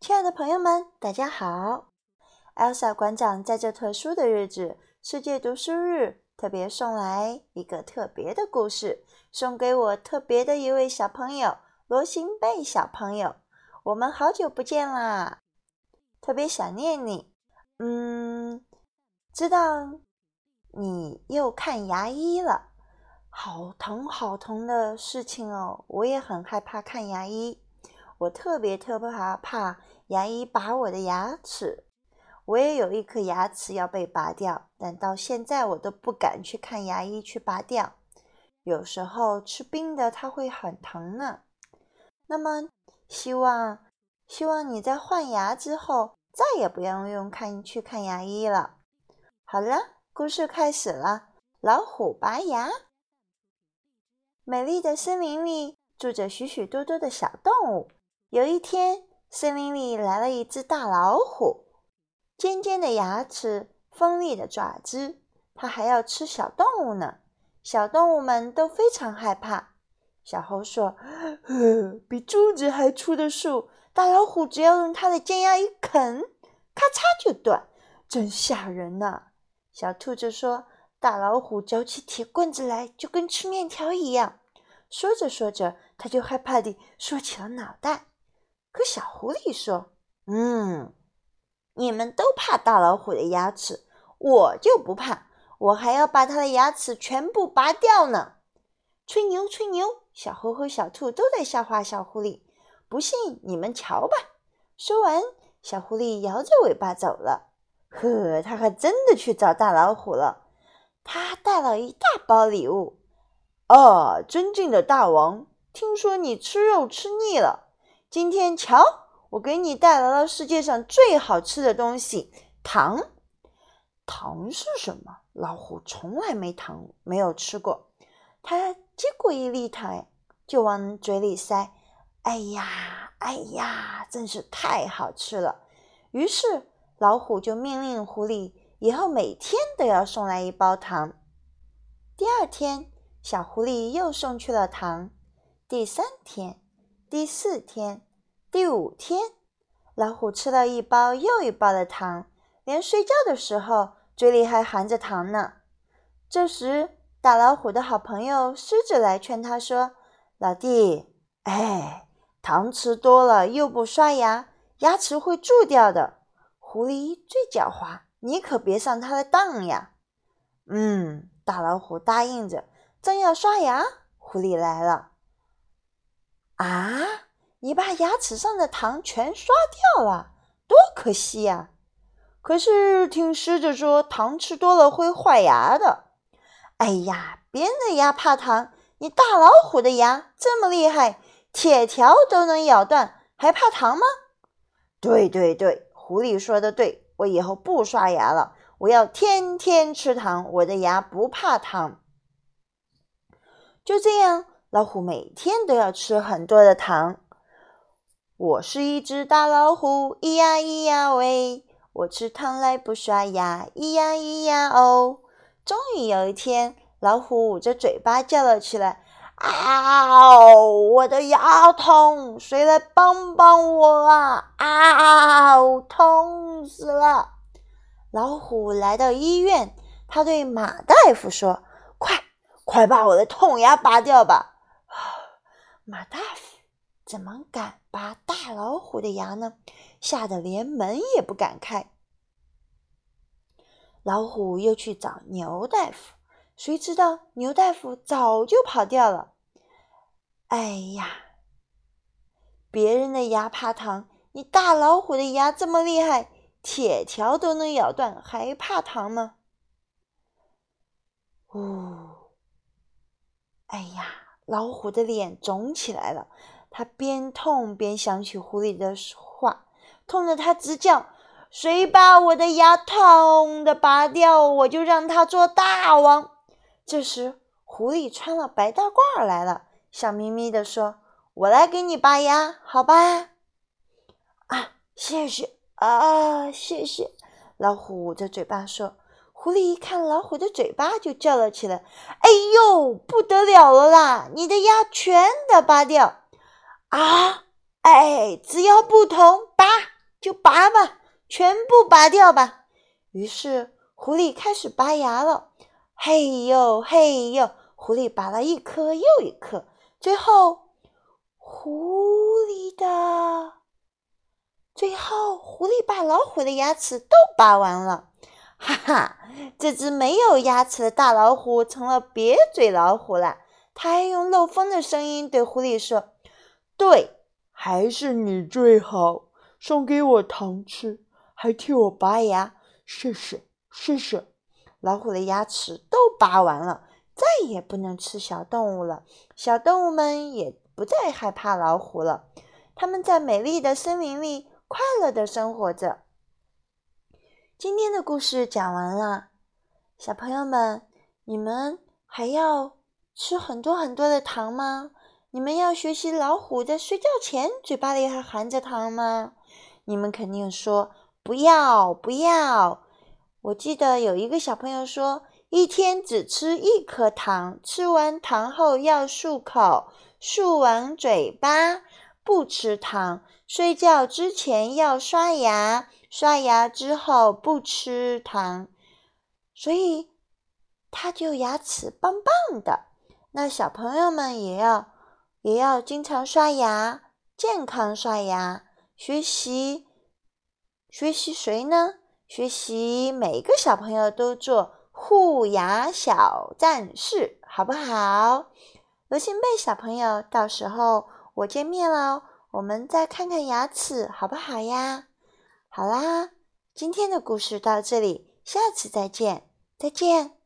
亲爱的朋友们，大家好！Elsa 馆长在这特殊的日子——世界读书日，特别送来一个特别的故事，送给我特别的一位小朋友罗行贝小朋友。我们好久不见啦，特别想念你。嗯，知道你又看牙医了，好疼好疼的事情哦！我也很害怕看牙医。我特别特别怕牙医拔我的牙齿，我也有一颗牙齿要被拔掉，但到现在我都不敢去看牙医去拔掉。有时候吃冰的它会很疼呢。那么希望希望你在换牙之后再也不要用看去看牙医了。好了，故事开始了。老虎拔牙。美丽的森林里住着许许多多的小动物。有一天，森林里来了一只大老虎，尖尖的牙齿，锋利的爪子，它还要吃小动物呢。小动物们都非常害怕。小猴说：“比柱子还粗的树，大老虎只要用它的尖牙一啃，咔嚓就断，真吓人呐！”小兔子说：“大老虎嚼起铁棍子来，就跟吃面条一样。”说着说着，它就害怕地缩起了脑袋。可小狐狸说：“嗯，你们都怕大老虎的牙齿，我就不怕，我还要把它的牙齿全部拔掉呢。”吹牛，吹牛！小猴和小兔都在笑话小狐狸。不信你们瞧吧。说完，小狐狸摇着尾巴走了。呵，他还真的去找大老虎了。他带了一大包礼物。哦，尊敬的大王，听说你吃肉吃腻了。今天瞧，我给你带来了世界上最好吃的东西——糖。糖是什么？老虎从来没糖，没有吃过。他接过一粒糖，就往嘴里塞。哎呀，哎呀，真是太好吃了！于是老虎就命令狐狸，以后每天都要送来一包糖。第二天，小狐狸又送去了糖。第三天。第四天、第五天，老虎吃了一包又一包的糖，连睡觉的时候嘴里还含着糖呢。这时，大老虎的好朋友狮子来劝他说：“老弟，哎，糖吃多了又不刷牙，牙齿会蛀掉的。狐狸最狡猾，你可别上它的当呀。”嗯，大老虎答应着，正要刷牙，狐狸来了。啊！你把牙齿上的糖全刷掉了，多可惜呀！可是听狮子说，糖吃多了会坏牙的。哎呀，别人的牙怕糖，你大老虎的牙这么厉害，铁条都能咬断，还怕糖吗？对对对，狐狸说的对，我以后不刷牙了，我要天天吃糖，我的牙不怕糖。就这样。老虎每天都要吃很多的糖。我是一只大老虎，咿呀咿呀喂，我吃糖来不刷牙，咿呀咿呀哦。终于有一天，老虎捂着嘴巴叫了起来：“啊，我的牙痛，谁来帮帮我啊？啊，痛死了！”老虎来到医院，他对马大夫说：“快，快把我的痛牙拔掉吧！”马大夫怎么敢拔大老虎的牙呢？吓得连门也不敢开。老虎又去找牛大夫，谁知道牛大夫早就跑掉了。哎呀，别人的牙怕糖，你大老虎的牙这么厉害，铁条都能咬断，还怕糖吗？呜，哎呀！老虎的脸肿起来了，他边痛边想起狐狸的话，痛得他直叫：“谁把我的牙痛的拔掉，我就让他做大王。”这时，狐狸穿了白大褂来了，笑眯眯地说：“我来给你拔牙，好吧？”啊，谢谢啊，谢谢！老虎捂着嘴巴说。狐狸一看老虎的嘴巴，就叫了起来：“哎呦，不得了了啦！你的牙全得拔掉！”啊！哎，只要不疼，拔就拔吧，全部拔掉吧。于是狐狸开始拔牙了。嘿呦嘿呦，狐狸拔了一颗又一颗，最后狐狸的最后狐狸把老虎的牙齿都拔完了。哈哈，这只没有牙齿的大老虎成了瘪嘴老虎了。他还用漏风的声音对狐狸说：“对，还是你最好，送给我糖吃，还替我拔牙，谢谢，谢谢。”老虎的牙齿都拔完了，再也不能吃小动物了。小动物们也不再害怕老虎了，它们在美丽的森林里快乐的生活着。今天的故事讲完了，小朋友们，你们还要吃很多很多的糖吗？你们要学习老虎在睡觉前嘴巴里还含着糖吗？你们肯定说不要不要。我记得有一个小朋友说，一天只吃一颗糖，吃完糖后要漱口，漱完嘴巴不吃糖，睡觉之前要刷牙。刷牙之后不吃糖，所以他就牙齿棒棒的。那小朋友们也要也要经常刷牙，健康刷牙。学习学习谁呢？学习每个小朋友都做护牙小战士，好不好？罗新贝小朋友，到时候我见面了，我们再看看牙齿，好不好呀？好啦，今天的故事到这里，下次再见，再见。